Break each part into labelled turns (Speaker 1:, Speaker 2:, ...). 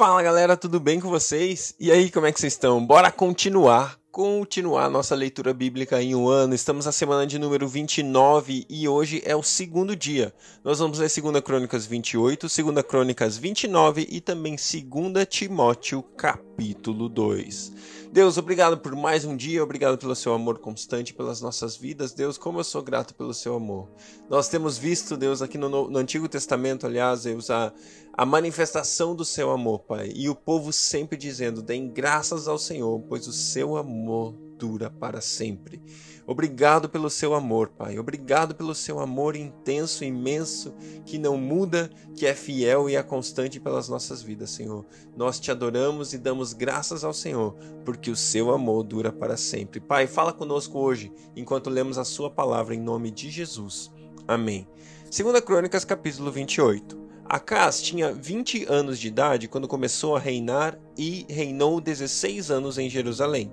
Speaker 1: Fala galera, tudo bem com vocês? E aí, como é que vocês estão? Bora continuar continuar nossa leitura bíblica em um ano. Estamos na semana de número 29 e hoje é o segundo dia. Nós vamos ler 2 Crônicas 28, 2 Crônicas 29 e também 2 Timóteo capítulo 2. Deus, obrigado por mais um dia, obrigado pelo seu amor constante pelas nossas vidas. Deus, como eu sou grato pelo seu amor. Nós temos visto, Deus, aqui no, no Antigo Testamento, aliás, Deus, a, a manifestação do seu amor, Pai. E o povo sempre dizendo: deem graças ao Senhor, pois o seu amor dura para sempre. Obrigado pelo seu amor, Pai. Obrigado pelo seu amor intenso, imenso, que não muda, que é fiel e é constante pelas nossas vidas, Senhor. Nós te adoramos e damos graças ao Senhor, porque o seu amor dura para sempre. Pai, fala conosco hoje, enquanto lemos a sua palavra em nome de Jesus. Amém. Segunda Crônicas, capítulo 28. Acas tinha 20 anos de idade quando começou a reinar e reinou 16 anos em Jerusalém.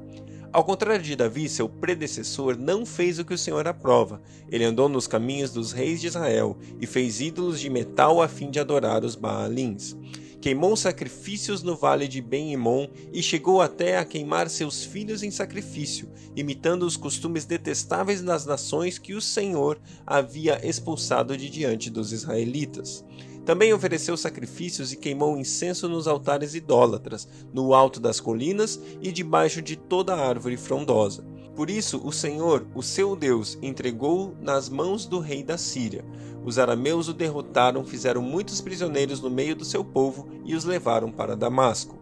Speaker 1: Ao contrário de Davi, seu predecessor não fez o que o Senhor aprova. Ele andou nos caminhos dos reis de Israel e fez ídolos de metal a fim de adorar os Baalins. Queimou sacrifícios no vale de Ben-Imon e chegou até a queimar seus filhos em sacrifício, imitando os costumes detestáveis das nações que o Senhor havia expulsado de diante dos israelitas. Também ofereceu sacrifícios e queimou incenso nos altares idólatras, no alto das colinas e debaixo de toda árvore frondosa. Por isso, o Senhor, o seu Deus, entregou nas mãos do rei da Síria. Os arameus o derrotaram, fizeram muitos prisioneiros no meio do seu povo e os levaram para Damasco.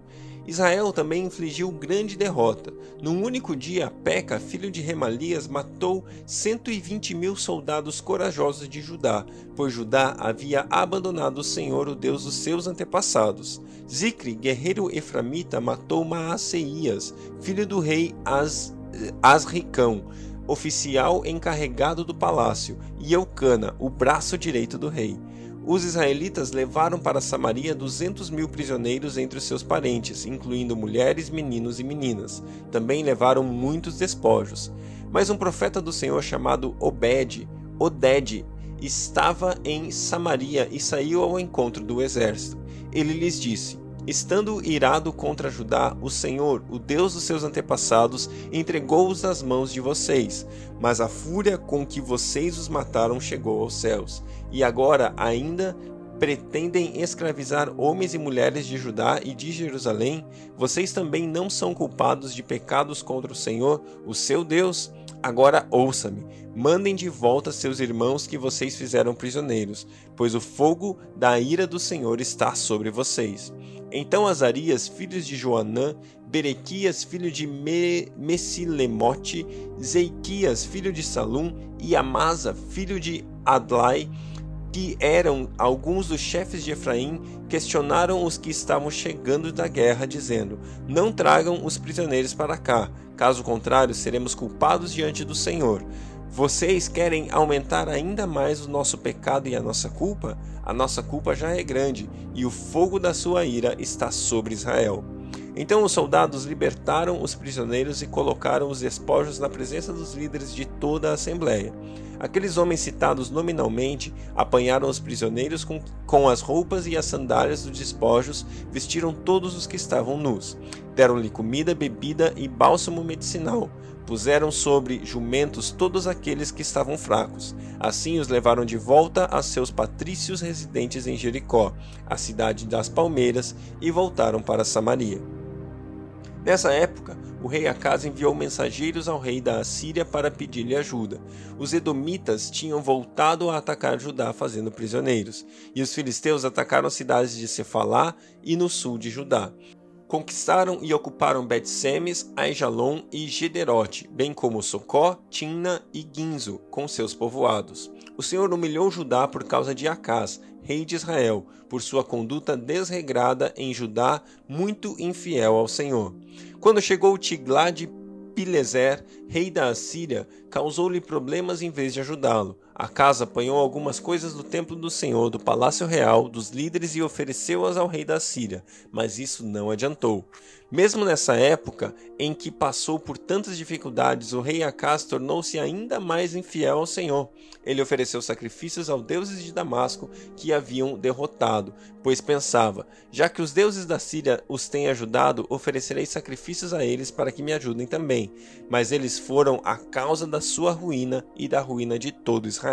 Speaker 1: Israel também infligiu grande derrota. Num único dia, Peca, filho de Remalias, matou 120 mil soldados corajosos de Judá, pois Judá havia abandonado o Senhor, o Deus dos seus antepassados. Zicre, guerreiro eframita, matou Maaceias, filho do rei As, Asricão, oficial encarregado do palácio, e Eucana, o braço direito do rei. Os israelitas levaram para Samaria duzentos mil prisioneiros entre os seus parentes, incluindo mulheres, meninos e meninas. Também levaram muitos despojos. Mas um profeta do Senhor chamado Obed, Oded, estava em Samaria e saiu ao encontro do exército. Ele lhes disse: Estando irado contra Judá, o Senhor, o Deus dos seus antepassados, entregou-os nas mãos de vocês, mas a fúria com que vocês os mataram chegou aos céus. E agora ainda pretendem escravizar homens e mulheres de Judá e de Jerusalém? Vocês também não são culpados de pecados contra o Senhor, o seu Deus? Agora ouça-me. Mandem de volta seus irmãos que vocês fizeram prisioneiros, pois o fogo da ira do Senhor está sobre vocês. Então Azarias, filho de Joanã, Berequias, filho de Me Messilemote, Zeiquias, filho de Salum, e Amasa, filho de Adlai, que eram alguns dos chefes de Efraim, questionaram os que estavam chegando da guerra, dizendo: Não tragam os prisioneiros para cá, caso contrário, seremos culpados diante do Senhor. Vocês querem aumentar ainda mais o nosso pecado e a nossa culpa? A nossa culpa já é grande e o fogo da sua ira está sobre Israel. Então os soldados libertaram os prisioneiros e colocaram os despojos na presença dos líderes de toda a assembleia. Aqueles homens citados nominalmente apanharam os prisioneiros com, com as roupas e as sandálias dos despojos, vestiram todos os que estavam nus. Deram-lhe comida, bebida e bálsamo medicinal. Puseram sobre jumentos todos aqueles que estavam fracos. Assim os levaram de volta a seus patrícios residentes em Jericó, a cidade das palmeiras, e voltaram para Samaria. Nessa época, o rei Acas enviou mensageiros ao rei da Assíria para pedir-lhe ajuda. Os edomitas tinham voltado a atacar Judá fazendo prisioneiros, e os filisteus atacaram as cidades de Cefalá e no sul de Judá. Conquistaram e ocuparam Bet-Semes, Aijalon e Gederote, bem como Socó, Timna e Ginzo, com seus povoados. O Senhor humilhou Judá por causa de Acás, rei de Israel, por sua conduta desregrada em Judá, muito infiel ao Senhor. Quando chegou Tiglad Pileser, rei da Assíria, causou-lhe problemas em vez de ajudá-lo. A casa apanhou algumas coisas do templo do Senhor, do palácio real, dos líderes e ofereceu-as ao rei da Síria, mas isso não adiantou. Mesmo nessa época em que passou por tantas dificuldades, o rei Acas tornou-se ainda mais infiel ao Senhor. Ele ofereceu sacrifícios aos deuses de Damasco que haviam derrotado, pois pensava: já que os deuses da Síria os têm ajudado, oferecerei sacrifícios a eles para que me ajudem também. Mas eles foram a causa da sua ruína e da ruína de todo Israel.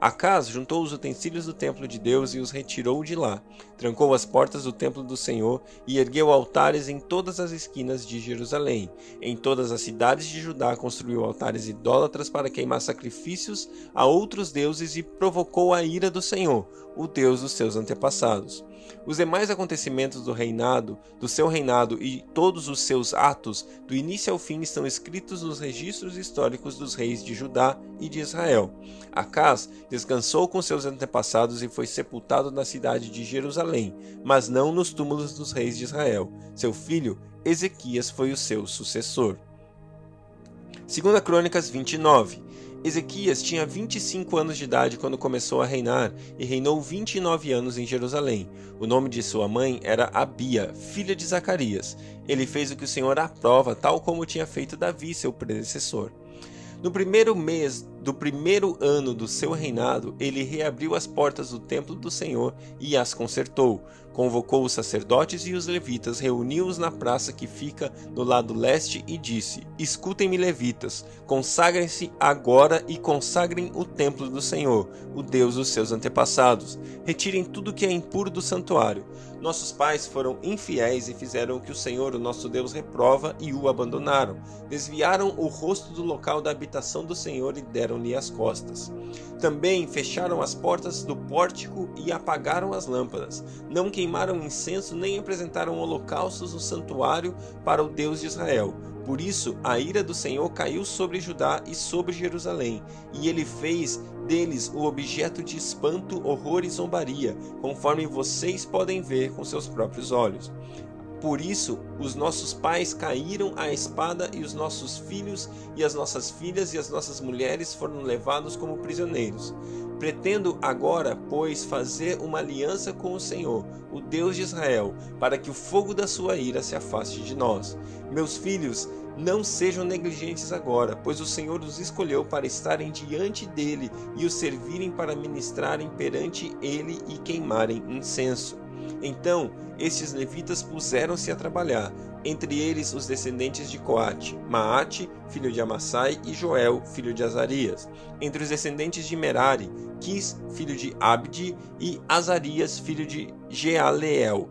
Speaker 1: Acas juntou os utensílios do templo de Deus e os retirou de lá. Trancou as portas do templo do Senhor e ergueu altares em todas as esquinas de Jerusalém. Em todas as cidades de Judá construiu altares idólatras para queimar sacrifícios a outros deuses e provocou a ira do Senhor, o Deus dos seus antepassados. Os demais acontecimentos do reinado, do seu reinado e todos os seus atos, do início ao fim, estão escritos nos registros históricos dos reis de Judá e de Israel. Acas descansou com seus antepassados e foi sepultado na cidade de Jerusalém, mas não nos túmulos dos reis de Israel. Seu filho Ezequias foi o seu sucessor. 2 Crônicas 29 Ezequias tinha 25 anos de idade quando começou a reinar e reinou 29 anos em Jerusalém. O nome de sua mãe era Abia, filha de Zacarias. Ele fez o que o Senhor aprova, tal como tinha feito Davi, seu predecessor. No primeiro mês do primeiro ano do seu reinado, ele reabriu as portas do templo do Senhor e as consertou. Convocou os sacerdotes e os levitas, reuniu-os na praça que fica no lado leste e disse: Escutem-me, levitas, consagrem-se agora e consagrem o templo do Senhor, o Deus dos seus antepassados. Retirem tudo que é impuro do santuário. Nossos pais foram infiéis e fizeram o que o Senhor, o nosso Deus, reprova e o abandonaram. Desviaram o rosto do local da habitação do Senhor e deram-lhe as costas. Também fecharam as portas do pórtico e apagaram as lâmpadas. Não queimaram incenso nem apresentaram holocaustos no santuário para o Deus de Israel. Por isso, a ira do Senhor caiu sobre Judá e sobre Jerusalém, e ele fez deles o objeto de espanto, horror e zombaria, conforme vocês podem ver com seus próprios olhos. Por isso, os nossos pais caíram à espada, e os nossos filhos, e as nossas filhas e as nossas mulheres foram levados como prisioneiros. Pretendo agora, pois, fazer uma aliança com o Senhor, o Deus de Israel, para que o fogo da sua ira se afaste de nós. Meus filhos, não sejam negligentes agora, pois o Senhor os escolheu para estarem diante dele e os servirem para ministrarem perante ele e queimarem incenso. Então estes levitas puseram-se a trabalhar, entre eles os descendentes de Coate, Maate, filho de Amassai, e Joel, filho de Azarias. Entre os descendentes de Merari, Quis, filho de Abdi, e Azarias, filho de Jealeel.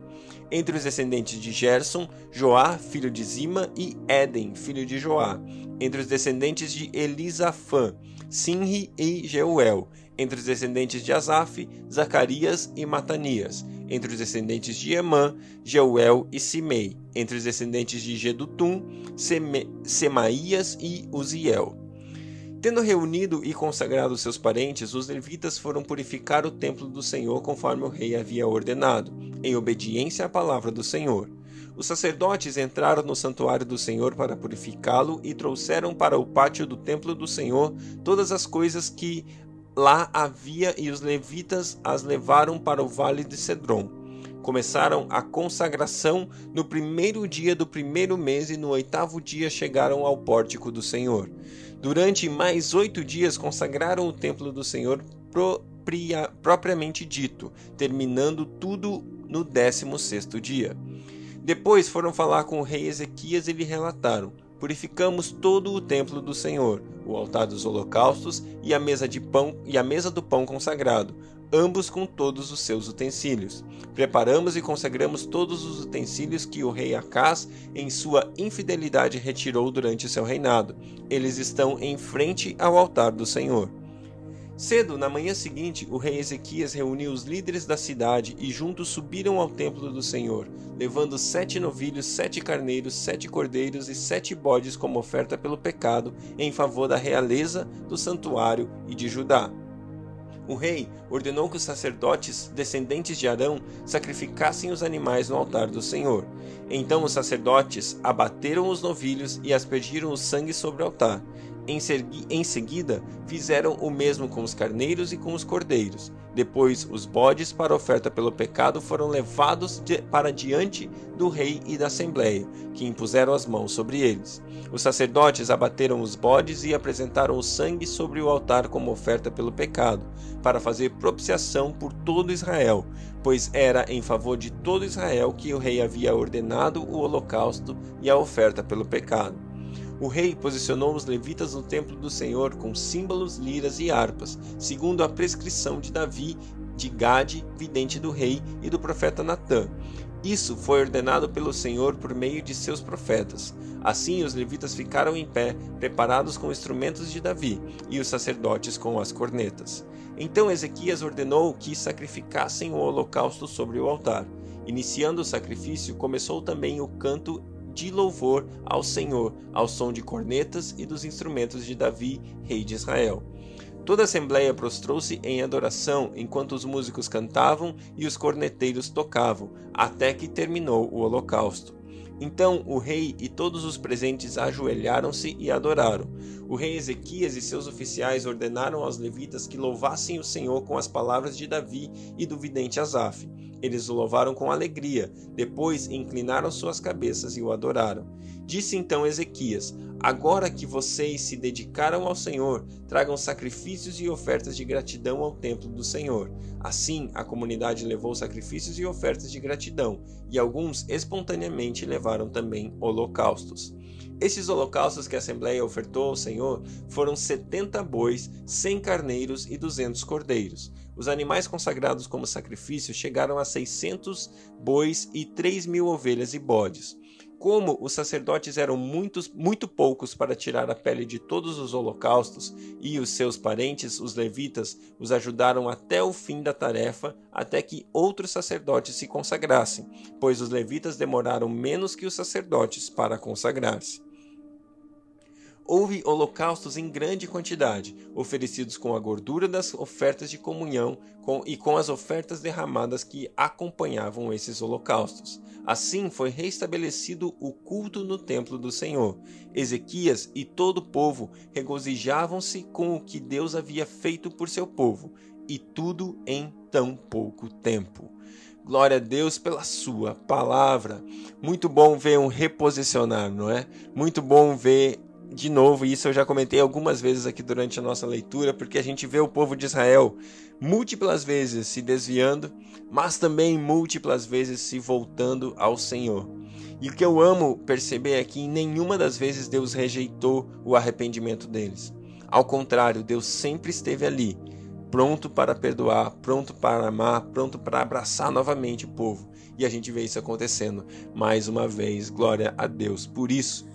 Speaker 1: Entre os descendentes de Gerson, Joá, filho de Zima, e Éden, filho de Joá. Entre os descendentes de Elisafã, Sinri e Jeuel. Entre os descendentes de Asaf, Zacarias e Matanias entre os descendentes de Emã, Jeuel e Simei, entre os descendentes de Gedutum, Seme, Semaías e Uziel. Tendo reunido e consagrado seus parentes, os levitas foram purificar o templo do Senhor conforme o rei havia ordenado, em obediência à palavra do Senhor. Os sacerdotes entraram no santuário do Senhor para purificá-lo e trouxeram para o pátio do templo do Senhor todas as coisas que lá havia e os levitas as levaram para o vale de Cedron. Começaram a consagração no primeiro dia do primeiro mês e no oitavo dia chegaram ao pórtico do Senhor. Durante mais oito dias consagraram o templo do Senhor propria, propriamente dito, terminando tudo no décimo sexto dia. Depois foram falar com o rei Ezequias e lhe relataram: Purificamos todo o templo do Senhor, o altar dos holocaustos e a mesa de pão e a mesa do pão consagrado, ambos com todos os seus utensílios. Preparamos e consagramos todos os utensílios que o rei Acás, em sua infidelidade, retirou durante seu reinado. Eles estão em frente ao altar do Senhor. Cedo, na manhã seguinte, o rei Ezequias reuniu os líderes da cidade e juntos subiram ao templo do Senhor, levando sete novilhos, sete carneiros, sete cordeiros e sete bodes como oferta pelo pecado, em favor da realeza, do santuário e de Judá. O rei ordenou que os sacerdotes, descendentes de Arão, sacrificassem os animais no altar do Senhor. Então os sacerdotes abateram os novilhos e aspergiram o sangue sobre o altar. Em, em seguida, fizeram o mesmo com os carneiros e com os cordeiros. Depois, os bodes para oferta pelo pecado foram levados de, para diante do rei e da assembleia, que impuseram as mãos sobre eles. Os sacerdotes abateram os bodes e apresentaram o sangue sobre o altar como oferta pelo pecado, para fazer propiciação por todo Israel, pois era em favor de todo Israel que o rei havia ordenado o holocausto e a oferta pelo pecado. O rei posicionou os levitas no templo do Senhor com símbolos, liras e harpas, segundo a prescrição de Davi, de Gade, vidente do rei, e do profeta Natã. Isso foi ordenado pelo Senhor por meio de seus profetas. Assim os levitas ficaram em pé, preparados com instrumentos de Davi, e os sacerdotes com as cornetas. Então Ezequias ordenou que sacrificassem o holocausto sobre o altar. Iniciando o sacrifício, começou também o canto de louvor ao Senhor, ao som de cornetas e dos instrumentos de Davi, rei de Israel. Toda a assembleia prostrou-se em adoração enquanto os músicos cantavam e os corneteiros tocavam, até que terminou o holocausto. Então o rei e todos os presentes ajoelharam-se e adoraram. O rei Ezequias e seus oficiais ordenaram aos levitas que louvassem o Senhor com as palavras de Davi e do vidente Asaf. Eles o louvaram com alegria, depois inclinaram suas cabeças e o adoraram. Disse então Ezequias: Agora que vocês se dedicaram ao Senhor, tragam sacrifícios e ofertas de gratidão ao templo do Senhor. Assim, a comunidade levou sacrifícios e ofertas de gratidão, e alguns espontaneamente levaram também holocaustos. Esses holocaustos que a Assembleia ofertou ao Senhor foram setenta bois, cem carneiros e duzentos cordeiros. Os animais consagrados como sacrifício chegaram a seiscentos bois e três mil ovelhas e bodes. Como os sacerdotes eram muitos, muito poucos para tirar a pele de todos os holocaustos, e os seus parentes, os levitas, os ajudaram até o fim da tarefa, até que outros sacerdotes se consagrassem, pois os levitas demoraram menos que os sacerdotes para consagrar-se houve holocaustos em grande quantidade, oferecidos com a gordura das ofertas de comunhão com, e com as ofertas derramadas que acompanhavam esses holocaustos. Assim foi restabelecido o culto no templo do Senhor. Ezequias e todo o povo regozijavam-se com o que Deus havia feito por seu povo, e tudo em tão pouco tempo. Glória a Deus pela sua palavra. Muito bom ver um reposicionar, não é? Muito bom ver de novo, isso eu já comentei algumas vezes aqui durante a nossa leitura, porque a gente vê o povo de Israel múltiplas vezes se desviando, mas também múltiplas vezes se voltando ao Senhor. E o que eu amo perceber é que em nenhuma das vezes Deus rejeitou o arrependimento deles. Ao contrário, Deus sempre esteve ali, pronto para perdoar, pronto para amar, pronto para abraçar novamente o povo. E a gente vê isso acontecendo mais uma vez. Glória a Deus por isso.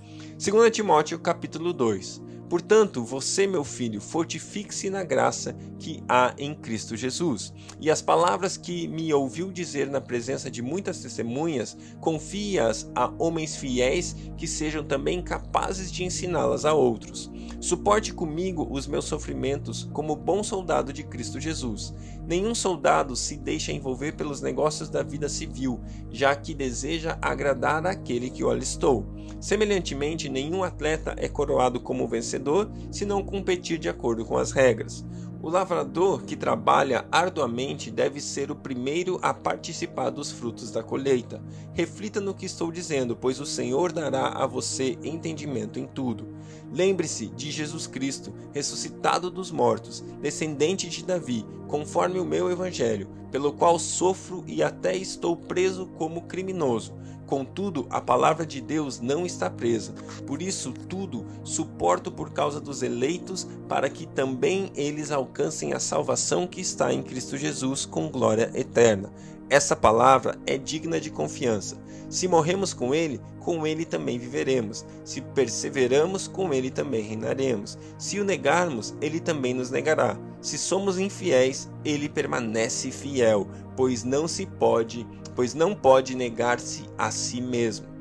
Speaker 1: 2 Timóteo capítulo 2. Portanto, você, meu filho, fortifique-se na graça que há em Cristo Jesus. E as palavras que me ouviu dizer na presença de muitas testemunhas, confie-as a homens fiéis que sejam também capazes de ensiná-las a outros. Suporte comigo os meus sofrimentos como bom soldado de Cristo Jesus. Nenhum soldado se deixa envolver pelos negócios da vida civil, já que deseja agradar àquele que o alistou. Semelhantemente, nenhum atleta é coroado como vencedor se não competir de acordo com as regras. O lavrador que trabalha arduamente deve ser o primeiro a participar dos frutos da colheita. Reflita no que estou dizendo, pois o Senhor dará a você entendimento em tudo. Lembre-se de Jesus Cristo, ressuscitado dos mortos, descendente de Davi, conforme o meu evangelho, pelo qual sofro e até estou preso como criminoso Contudo, a palavra de Deus não está presa. Por isso, tudo suporto por causa dos eleitos, para que também eles alcancem a salvação que está em Cristo Jesus com glória eterna. Essa palavra é digna de confiança. Se morremos com Ele, com Ele também viveremos. Se perseveramos, com Ele também reinaremos. Se o negarmos, Ele também nos negará. Se somos infiéis, Ele permanece fiel, pois não se pode pois não pode negar-se a si mesmo.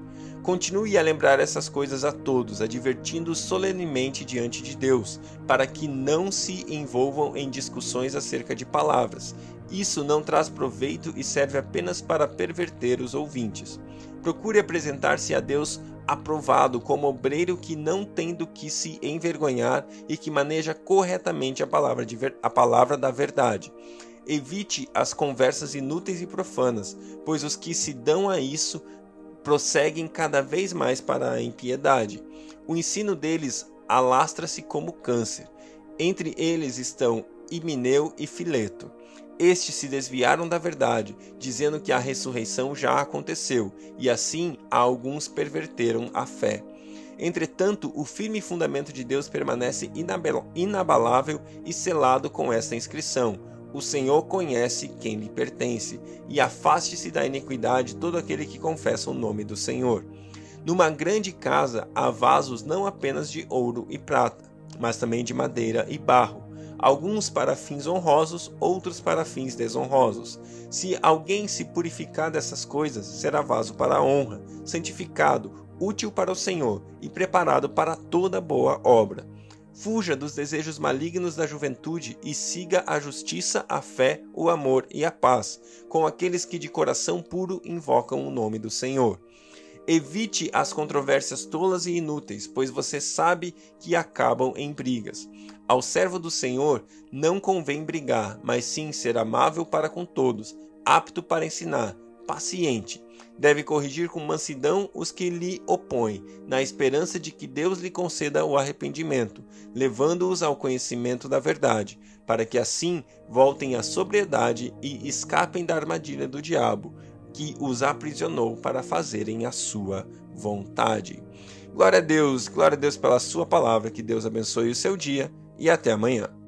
Speaker 1: Continue a lembrar essas coisas a todos, advertindo-os solenemente diante de Deus, para que não se envolvam em discussões acerca de palavras. Isso não traz proveito e serve apenas para perverter os ouvintes. Procure apresentar-se a Deus aprovado como obreiro que não tem do que se envergonhar e que maneja corretamente a palavra, a palavra da verdade. Evite as conversas inúteis e profanas, pois os que se dão a isso prosseguem cada vez mais para a impiedade. O ensino deles alastra-se como câncer. Entre eles estão Himineu e Fileto. Estes se desviaram da verdade, dizendo que a ressurreição já aconteceu, e assim alguns perverteram a fé. Entretanto, o firme fundamento de Deus permanece inabalável e selado com esta inscrição: o Senhor conhece quem lhe pertence, e afaste-se da iniquidade todo aquele que confessa o nome do Senhor. Numa grande casa há vasos não apenas de ouro e prata, mas também de madeira e barro, alguns para fins honrosos, outros para fins desonrosos. Se alguém se purificar dessas coisas, será vaso para a honra, santificado, útil para o Senhor e preparado para toda boa obra. Fuja dos desejos malignos da juventude e siga a justiça, a fé, o amor e a paz, com aqueles que de coração puro invocam o nome do Senhor. Evite as controvérsias tolas e inúteis, pois você sabe que acabam em brigas. Ao servo do Senhor não convém brigar, mas sim ser amável para com todos, apto para ensinar, paciente deve corrigir com mansidão os que lhe opõem, na esperança de que Deus lhe conceda o arrependimento, levando-os ao conhecimento da verdade, para que assim voltem à sobriedade e escapem da armadilha do diabo, que os aprisionou para fazerem a sua vontade. Glória a Deus, glória a Deus pela sua palavra, que Deus abençoe o seu dia e até amanhã.